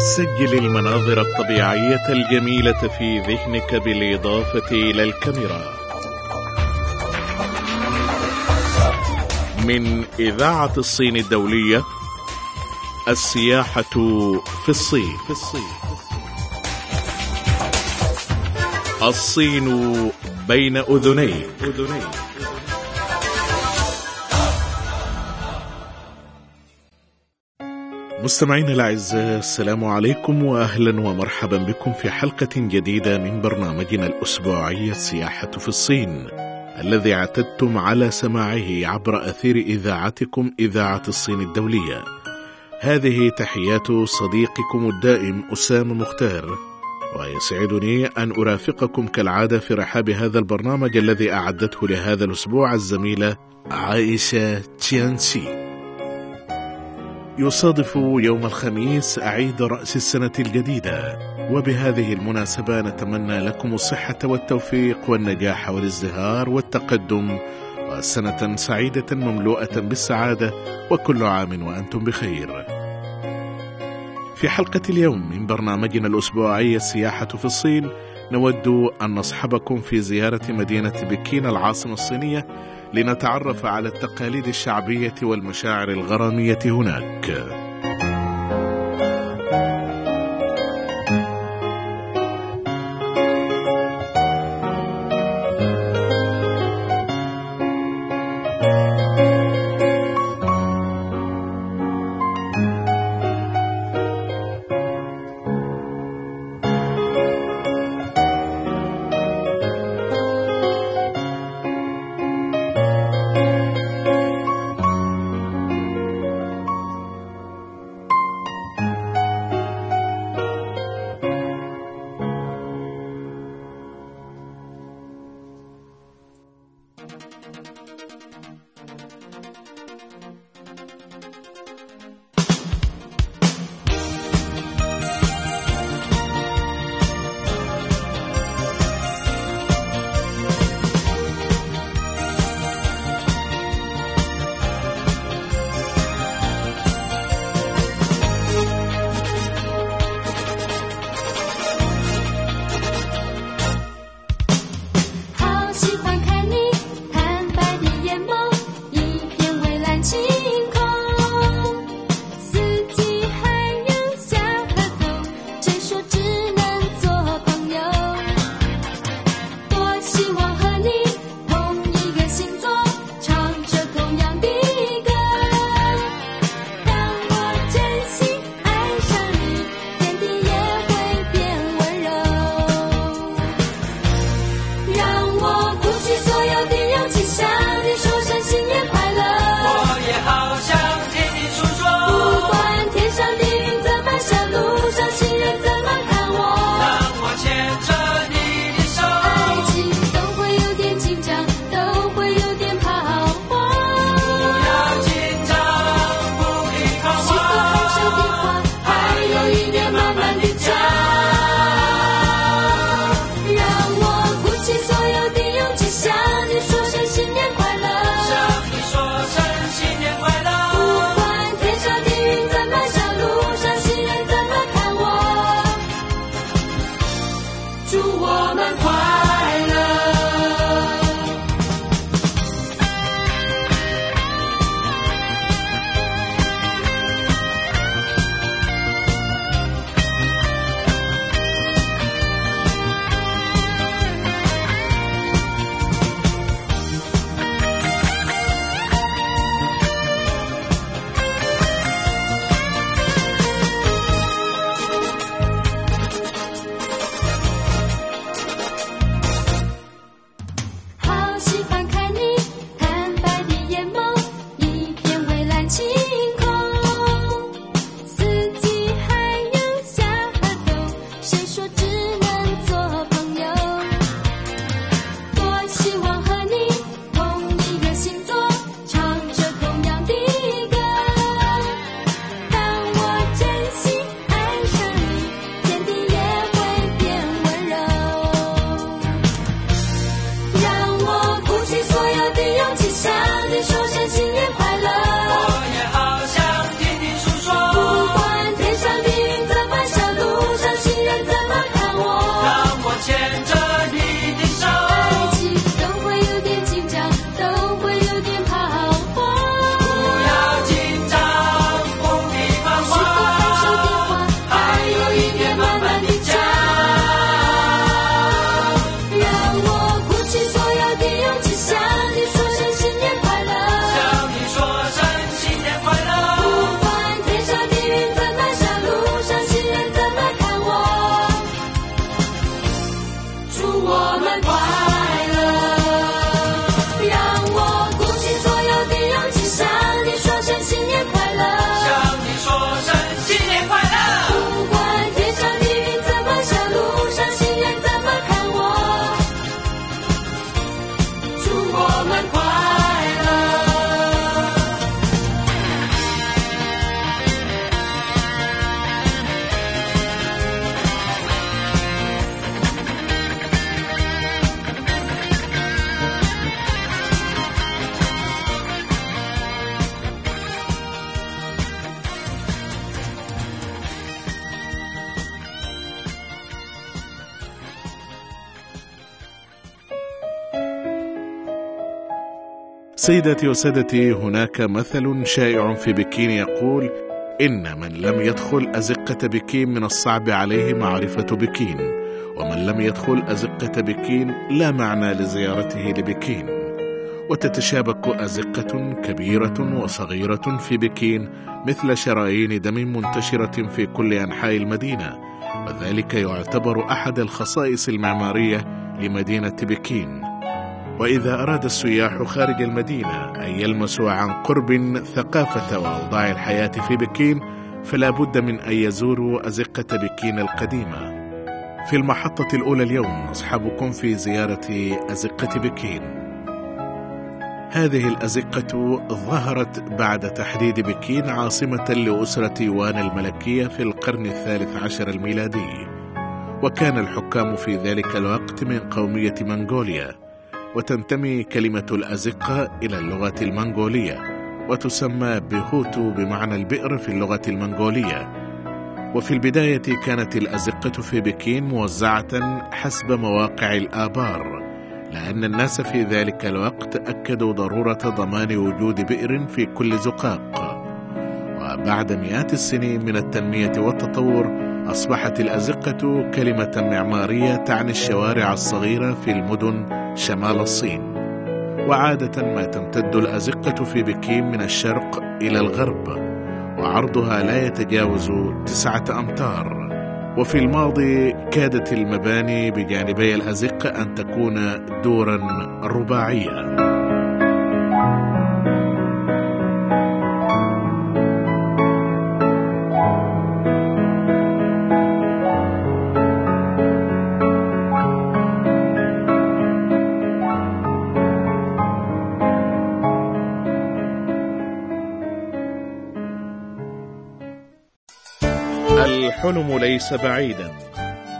سجل المناظر الطبيعية الجميلة في ذهنك بالإضافة إلى الكاميرا. من إذاعة الصين الدولية السياحة في الصين. في الصين. الصين بين أذنيك. أذنيك مستمعينا الأعزاء السلام عليكم واهلا ومرحبا بكم في حلقة جديدة من برنامجنا الأسبوعي السياحه في الصين الذي اعتدتم على سماعه عبر أثير إذاعتكم إذاعة الصين الدولية. هذه تحيات صديقكم الدائم أسامة مختار ويسعدني أن أرافقكم كالعادة في رحاب هذا البرنامج الذي أعدته لهذا الأسبوع الزميلة عائشة تشيانسي. يصادف يوم الخميس عيد رأس السنة الجديدة. وبهذه المناسبة نتمنى لكم الصحة والتوفيق والنجاح والازدهار والتقدم وسنة سعيدة مملوءة بالسعادة وكل عام وأنتم بخير. في حلقة اليوم من برنامجنا الأسبوعي السياحة في الصين نود أن نصحبكم في زيارة مدينة بكين العاصمة الصينية لنتعرف على التقاليد الشعبية والمشاعر الغرامية هناك. سيداتي وسادتي هناك مثل شائع في بكين يقول إن من لم يدخل أزقة بكين من الصعب عليه معرفة بكين ومن لم يدخل أزقة بكين لا معنى لزيارته لبكين. وتتشابك أزقة كبيرة وصغيرة في بكين مثل شرايين دم منتشرة في كل أنحاء المدينة وذلك يعتبر أحد الخصائص المعمارية لمدينة بكين. وإذا أراد السياح خارج المدينة أن يلمسوا عن قرب ثقافة وأوضاع الحياة في بكين فلا بد من أن يزوروا أزقة بكين القديمة. في المحطة الأولى اليوم نصحبكم في زيارة أزقة بكين. هذه الأزقة ظهرت بعد تحديد بكين عاصمة لأسرة يوان الملكية في القرن الثالث عشر الميلادي. وكان الحكام في ذلك الوقت من قومية منغوليا. وتنتمي كلمة الأزقة إلى اللغة المنغولية وتسمى بهوتو بمعنى البئر في اللغة المنغولية. وفي البداية كانت الأزقة في بكين موزعة حسب مواقع الآبار لأن الناس في ذلك الوقت أكدوا ضرورة ضمان وجود بئر في كل زقاق. وبعد مئات السنين من التنمية والتطور أصبحت الأزقة كلمة معمارية تعني الشوارع الصغيرة في المدن شمال الصين. وعادة ما تمتد الأزقة في بكين من الشرق إلى الغرب وعرضها لا يتجاوز تسعة أمتار. وفي الماضي كادت المباني بجانبي الأزقة أن تكون دورا رباعية. الحلم ليس بعيدا.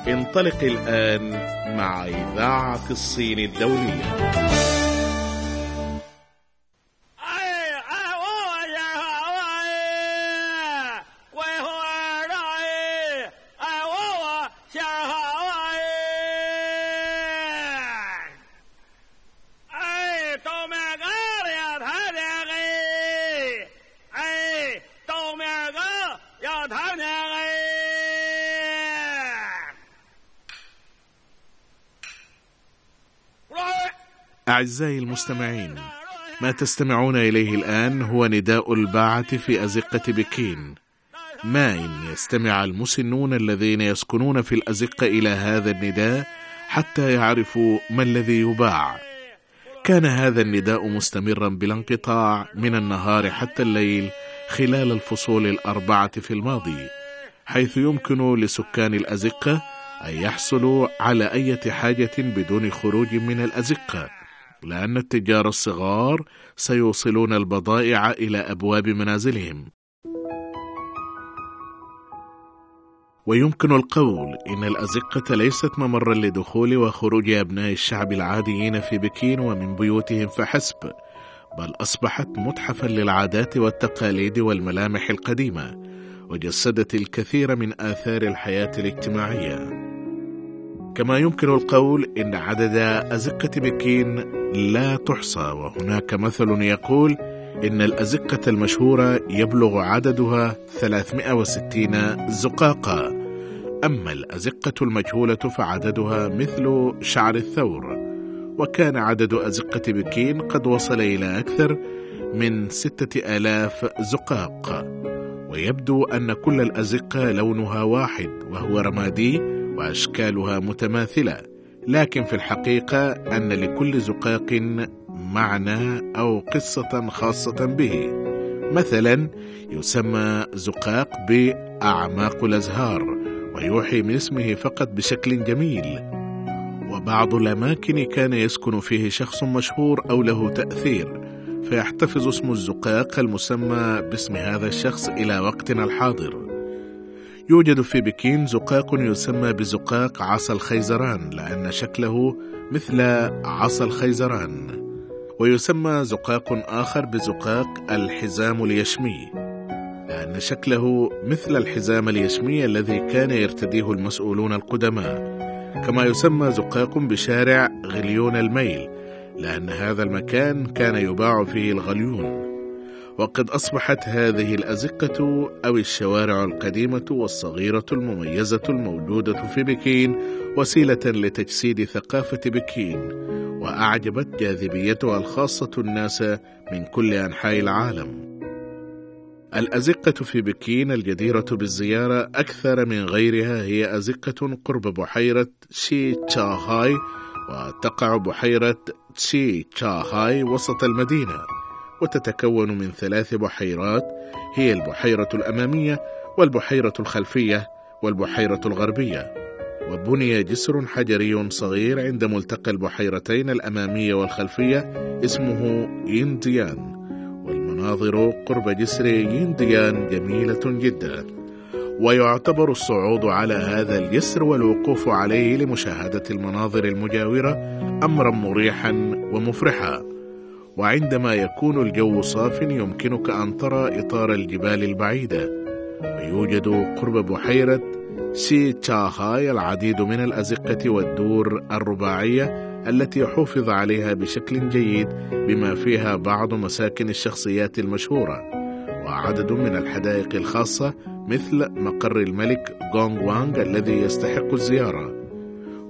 انطلق الآن مع إذاعة الصين الدولية. أعزائي المستمعين ما تستمعون إليه الآن هو نداء الباعة في أزقة بكين. ما إن يستمع المسنون الذين يسكنون في الأزقة إلى هذا النداء حتى يعرفوا ما الذي يباع. كان هذا النداء مستمرا بلا انقطاع من النهار حتى الليل خلال الفصول الأربعة في الماضي حيث يمكن لسكان الأزقة أن يحصلوا على أي حاجة بدون خروج من الأزقة. لأن التجار الصغار سيوصلون البضائع إلى أبواب منازلهم. ويمكن القول إن الأزقة ليست ممرا لدخول وخروج أبناء الشعب العاديين في بكين ومن بيوتهم فحسب بل أصبحت متحفا للعادات والتقاليد والملامح القديمة وجسدت الكثير من آثار الحياة الاجتماعية. كما يمكن القول إن عدد أزقة بكين لا تحصى وهناك مثل يقول إن الأزقة المشهورة يبلغ عددها 360 زقاقة أما الأزقة المجهولة فعددها مثل شعر الثور وكان عدد أزقة بكين قد وصل إلى أكثر من ستة آلاف زقاق. ويبدو أن كل الأزقة لونها واحد وهو رمادي وأشكالها متماثلة لكن في الحقيقة أن لكل زقاق معنى أو قصة خاصة به. مثلا يسمى زقاق بأعماق الأزهار ويوحي من اسمه فقط بشكل جميل. وبعض الأماكن كان يسكن فيه شخص مشهور أو له تأثير فيحتفظ اسم الزقاق المسمى باسم هذا الشخص إلى وقتنا الحاضر. يوجد في بكين زقاق يسمى بزقاق عصا الخيزران لأن شكله مثل عصا الخيزران. ويسمى زقاق آخر بزقاق الحزام اليشمي لأن شكله مثل الحزام اليشمي الذي كان يرتديه المسؤولون القدماء. كما يسمى زقاق بشارع غليون الميل لأن هذا المكان كان يباع فيه الغليون. وقد أصبحت هذه الأزقة أو الشوارع القديمة والصغيرة المميزة الموجودة في بكين وسيلة لتجسيد ثقافة بكين وأعجبت جاذبيتها الخاصة الناس من كل أنحاء العالم. الأزقة في بكين الجديرة بالزيارة أكثر من غيرها هي أزقة قرب بحيرة شي تشاهاي وتقع بحيرة تشي تشاهاي وسط المدينة وتتكون من ثلاث بحيرات هي البحيرة الأمامية والبحيرة الخلفية والبحيرة الغربية. وبني جسر حجري صغير عند ملتقى البحيرتين الأمامية والخلفية اسمه ينديان. والمناظر قرب جسر ينديان جميلة جدا. ويعتبر الصعود على هذا الجسر والوقوف عليه لمشاهدة المناظر المجاورة أمرا مريحا ومفرحا. وعندما يكون الجو صاف يمكنك أن ترى إطار الجبال البعيدة. ويوجد قرب بحيرة سي تشاهاي العديد من الأزقة والدور الرباعية التي حفظ عليها بشكل جيد بما فيها بعض مساكن الشخصيات المشهورة. وعدد من الحدائق الخاصة مثل مقر الملك غونغ وانغ الذي يستحق الزيارة.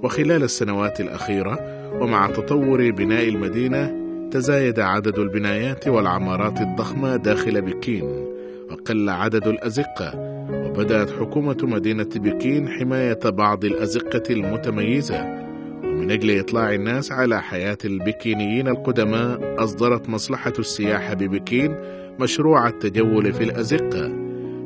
وخلال السنوات الأخيرة ومع تطور بناء المدينة تزايد عدد البنايات والعمارات الضخمة داخل بكين وقل عدد الأزقة وبدأت حكومة مدينة بكين حماية بعض الأزقة المتميزة. ومن أجل إطلاع الناس على حياة البكينيين القدماء أصدرت مصلحة السياحة ببكين مشروع التجول في الأزقة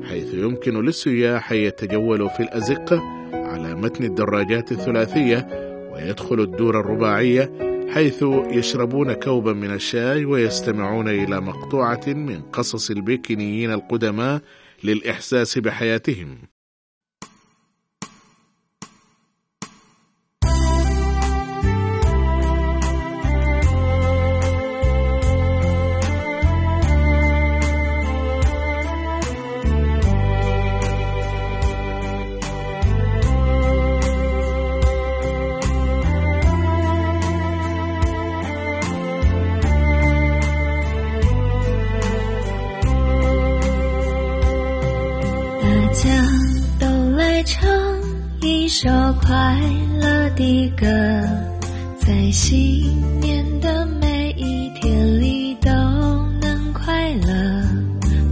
حيث يمكن للسياح يتجولوا في الأزقة على متن الدراجات الثلاثية ويدخل الدور الرباعية حيث يشربون كوبا من الشاي ويستمعون إلى مقطوعة من قصص البيكنيين القدماء للإحساس بحياتهم. 首快乐的歌，在新年的每一天里都能快乐。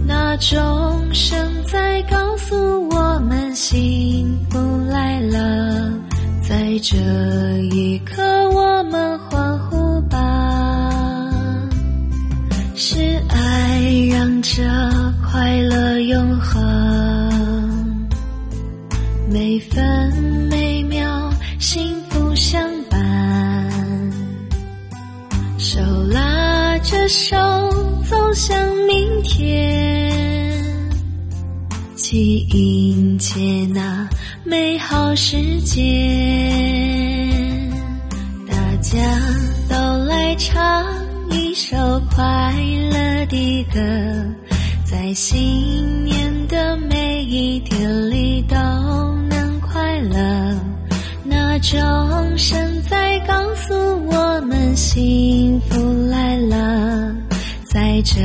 那钟声在告诉我们幸福来了，在这一刻我们欢呼吧，是爱让这美好世界。大家都来唱一首快乐的歌，在新年的每一天里都能快乐。那钟声在告诉我们幸福来了，在这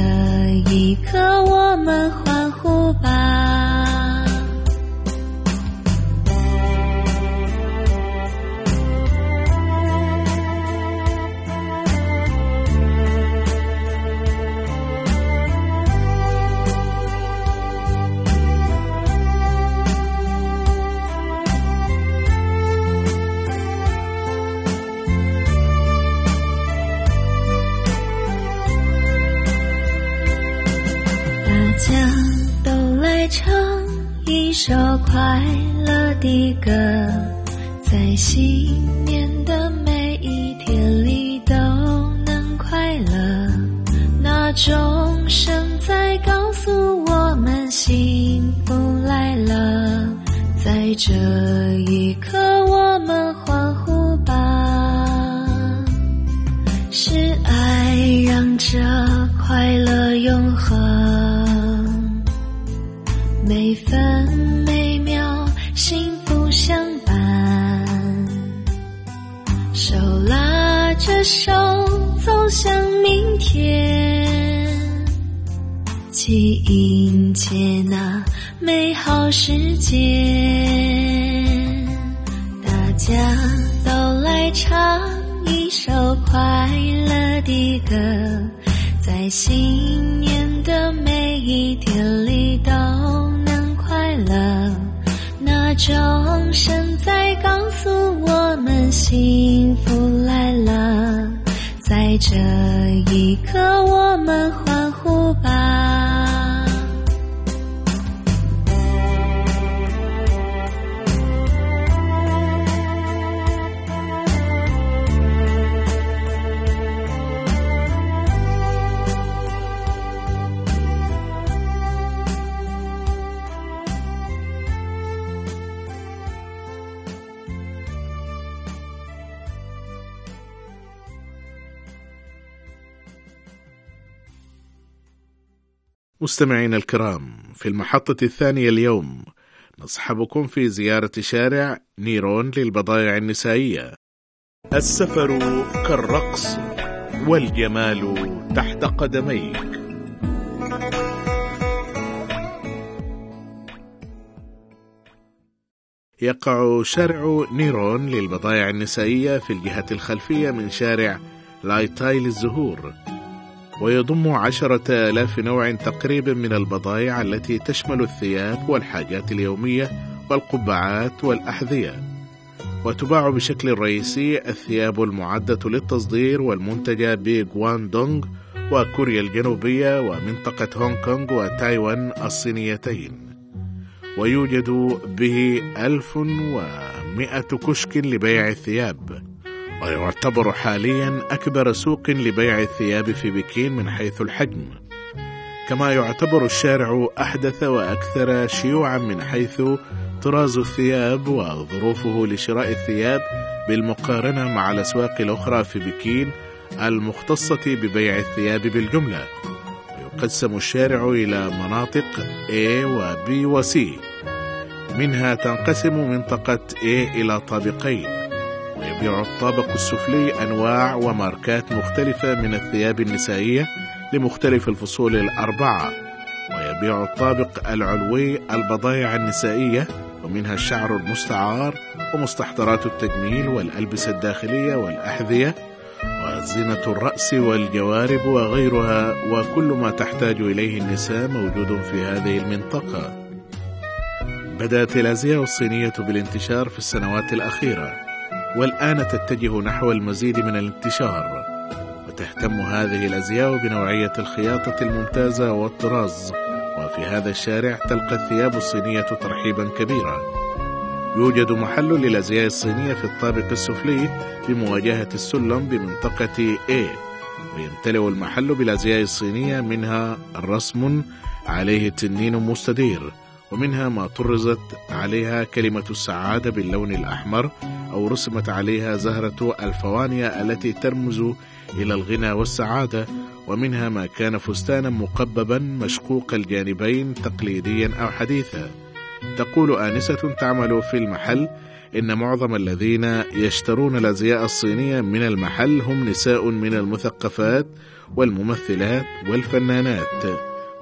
一刻我们欢呼吧。一个在心。着手走向明天，去迎接那美好世界。大家都来唱一首快乐的歌，在新年的每一天里都能快乐。钟声在告诉我们幸福来了，在这一刻我们欢呼吧。مستمعينا الكرام في المحطة الثانية اليوم نصحبكم في زيارة شارع نيرون للبضائع النسائية. السفر كالرقص والجمال تحت قدميك يقع شارع نيرون للبضائع النسائية في الجهة الخلفية من شارع لايتاي للزهور. ويضم عشرة آلاف نوع تقريبا من البضائع التي تشمل الثياب والحاجات اليومية والقبعات والأحذية. وتباع بشكل رئيسي الثياب المعدة للتصدير والمنتجة بغواندونغ وكوريا الجنوبية ومنطقة هونغ كونغ وتايوان الصينيتين. ويوجد به ألف ومائة كشك لبيع الثياب. ويعتبر حاليا أكبر سوق لبيع الثياب في بكين من حيث الحجم. كما يعتبر الشارع أحدث وأكثر شيوعا من حيث طراز الثياب وظروفه لشراء الثياب بالمقارنة مع الأسواق الأخرى في بكين المختصة ببيع الثياب بالجملة. ويقسم الشارع إلى مناطق A و B و C. منها تنقسم منطقة A إلى طابقين. ويبيع الطابق السفلي أنواع وماركات مختلفة من الثياب النسائية لمختلف الفصول الأربعة. ويبيع الطابق العلوي البضائع النسائية ومنها الشعر المستعار ومستحضرات التجميل والألبسة الداخلية والأحذية وزينة الرأس والجوارب وغيرها وكل ما تحتاج إليه النساء موجود في هذه المنطقة. بدأت الأزياء الصينية بالانتشار في السنوات الأخيرة. والآن تتجه نحو المزيد من الانتشار وتهتم هذه الأزياء بنوعية الخياطة الممتازة والطراز وفي هذا الشارع تلقى الثياب الصينية ترحيبا كبيرا. يوجد محل للأزياء الصينية في الطابق السفلي بمواجهة السلم بمنطقة A ويمتلئ المحل بالأزياء الصينية منها رسم عليه تنين مستدير ومنها ما طرزت عليها كلمة السعادة باللون الأحمر أو رسمت عليها زهرة الفوانيا التي ترمز إلى الغنى والسعادة ومنها ما كان فستانا مقببا مشقوق الجانبين تقليديا أو حديثا. تقول آنسة تعمل في المحل إن معظم الذين يشترون الأزياء الصينية من المحل هم نساء من المثقفات والممثلات والفنانات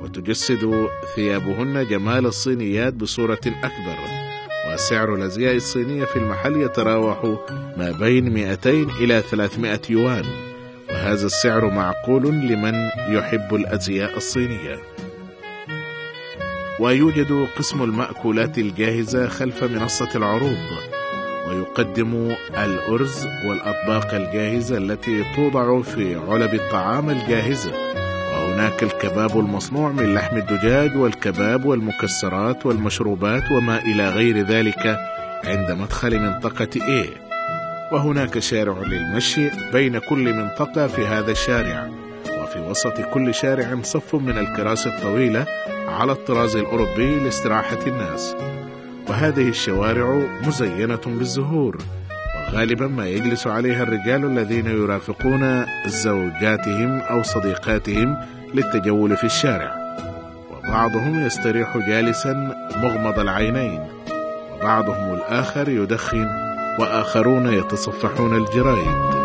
وتجسد ثيابهن جمال الصينيات بصورة أكبر. وسعر الأزياء الصينية في المحل يتراوح ما بين 200 إلى 300 يوان. وهذا السعر معقول لمن يحب الأزياء الصينية. ويوجد قسم المأكولات الجاهزة خلف منصة العروض. ويقدم الأرز والأطباق الجاهزة التي توضع في علب الطعام الجاهزة. وهناك الكباب المصنوع من لحم الدجاج والكباب والمكسرات والمشروبات وما إلى غير ذلك عند مدخل منطقة A. وهناك شارع للمشي بين كل منطقة في هذا الشارع. وفي وسط كل شارع صف من الكراسي الطويلة على الطراز الأوروبي لاستراحة الناس. وهذه الشوارع مزينة بالزهور. وغالبا ما يجلس عليها الرجال الذين يرافقون زوجاتهم أو صديقاتهم للتجول في الشارع. وبعضهم يستريح جالسا مغمض العينين. وبعضهم الآخر يدخن وآخرون يتصفحون الجرايد.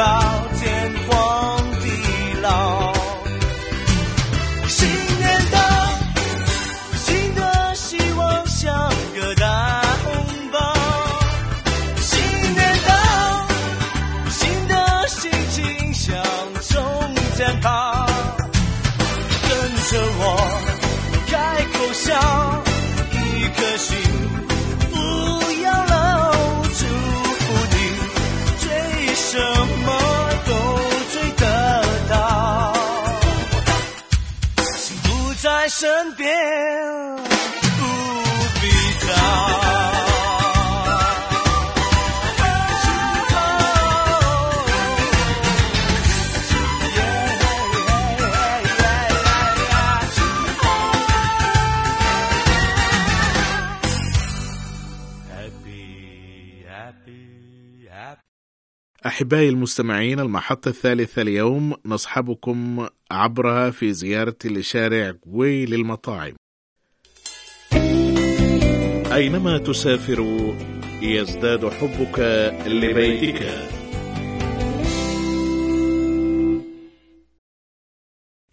about أحبائي المستمعين المحطة الثالثة اليوم نصحبكم عبرها في زيارة لشارع جوي للمطاعم. أينما تسافر يزداد حبك لبيتك.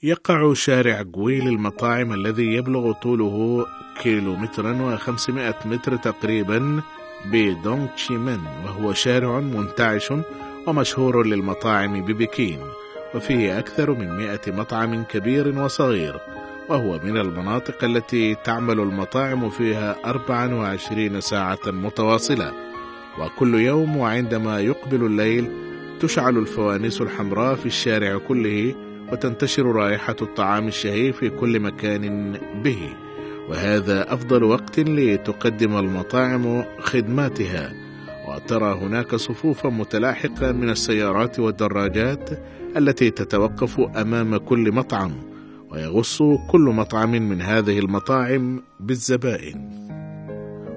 يقع شارع جوي للمطاعم الذي يبلغ طوله كيلومترا وخمسمائة متر تقريبا بدونغ تشيمن وهو شارع منتعش ومشهور للمطاعم ببكين وفيه أكثر من مئة مطعم كبير وصغير وهو من المناطق التي تعمل المطاعم فيها 24 ساعة متواصلة. وكل يوم وعندما يقبل الليل تشعل الفوانيس الحمراء في الشارع كله وتنتشر رائحة الطعام الشهي في كل مكان به. وهذا أفضل وقت لتقدم المطاعم خدماتها. وترى هناك صفوفا متلاحقة من السيارات والدراجات التي تتوقف أمام كل مطعم ويغص كل مطعم من هذه المطاعم بالزبائن.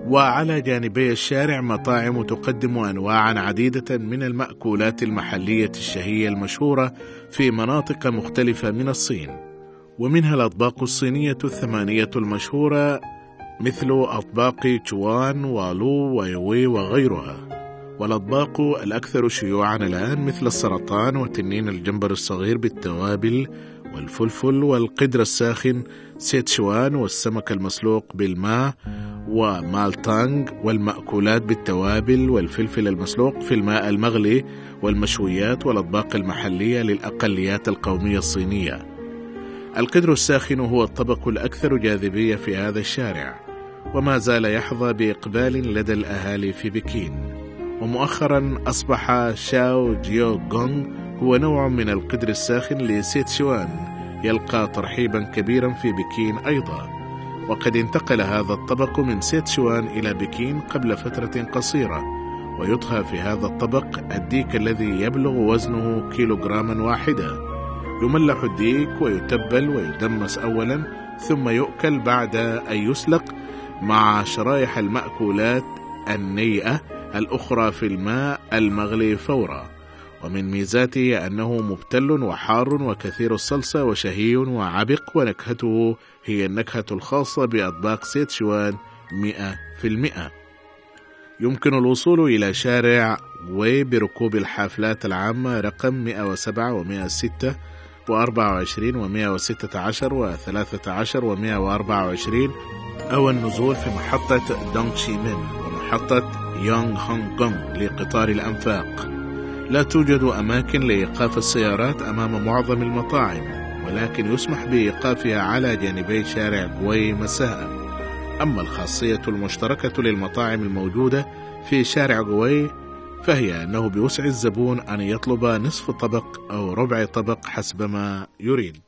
وعلى جانبي الشارع مطاعم تقدم انواعا عديدة من المأكولات المحلية الشهية المشهورة في مناطق مختلفة من الصين ومنها الأطباق الصينية الثمانية المشهورة مثل أطباق تشوان والو ويوي وغيرها. والأطباق الأكثر شيوعا الآن مثل السرطان وتنين الجمبر الصغير بالتوابل والفلفل والقدر الساخن سيتشوان والسمك المسلوق بالماء ومالتانغ والمأكولات بالتوابل والفلفل المسلوق في الماء المغلي والمشويات والأطباق المحلية للأقليات القومية الصينية. القدر الساخن هو الطبق الأكثر جاذبية في هذا الشارع، وما زال يحظى بإقبال لدى الأهالي في بكين. ومؤخرا أصبح شاو جيو غونغ هو نوع من القدر الساخن لسيتشوان يلقى ترحيبا كبيرا في بكين أيضا. وقد انتقل هذا الطبق من سيتشوان إلى بكين قبل فترة قصيرة ويطهى في هذا الطبق الديك الذي يبلغ وزنه كيلوغراما واحدا يملح الديك ويتبل ويدمس أولا ثم يؤكل بعد أن يسلق مع شرائح المأكولات النيئة الأخرى في الماء المغلي فورا ومن ميزاته أنه مبتل وحار وكثير الصلصة وشهي وعبق ونكهته هي النكهة الخاصة بأطباق سيتشوان مئة في المئة. يمكن الوصول إلى شارع وي بركوب الحافلات العامة رقم 107 و106 و24 و116 و13 و124 أو النزول في محطة دونغ شي مين ومحطة يونغ هونغ كونغ لقطار الأنفاق. لا توجد أماكن لإيقاف السيارات أمام معظم المطاعم ولكن يسمح بإيقافها على جانبي شارع جوي مساء. أما الخاصية المشتركة للمطاعم الموجودة في شارع جوي فهي أنه بوسع الزبون أن يطلب نصف طبق أو ربع طبق حسب ما يريد.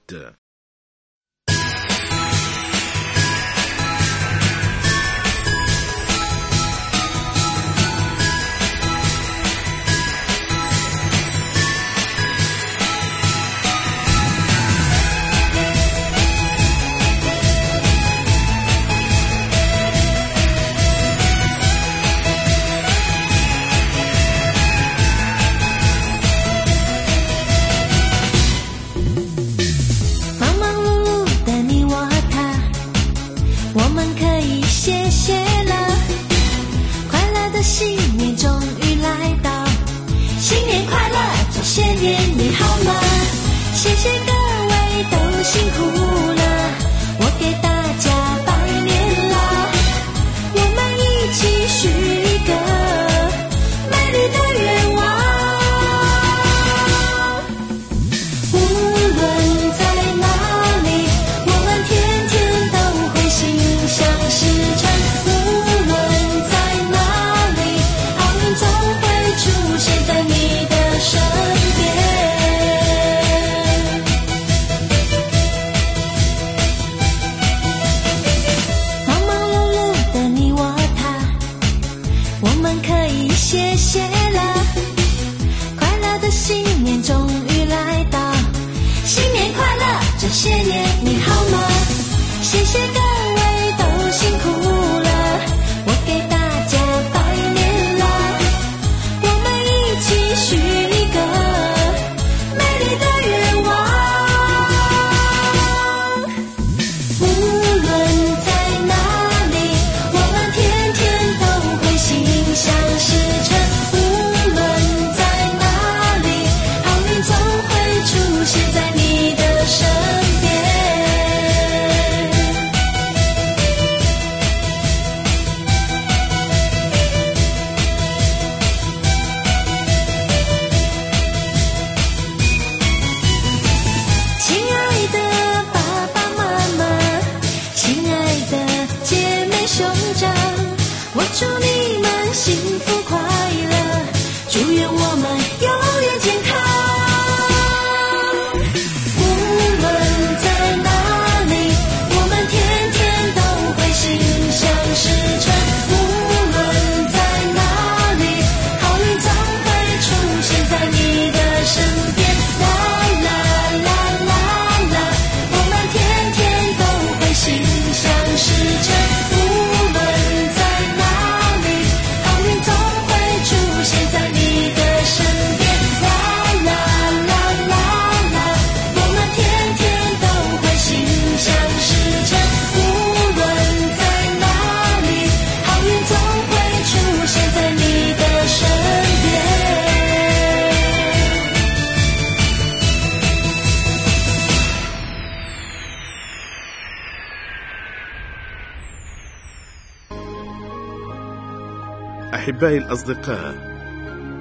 أحبائي الأصدقاء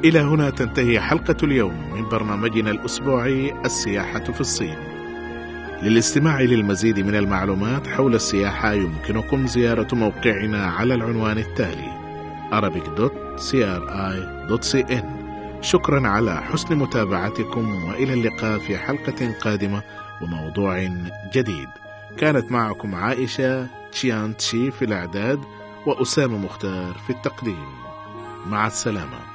إلى هنا تنتهي حلقة اليوم من برنامجنا الأسبوعي السياحة في الصين. للاستماع للمزيد من المعلومات حول السياحة يمكنكم زيارة موقعنا على العنوان التالي arabic.cri.cn شكرا على حسن متابعتكم وإلى اللقاء في حلقة قادمة وموضوع جديد. كانت معكم عائشة تشيان تشي في الإعداد وأسامة مختار في التقديم. مع السلامة.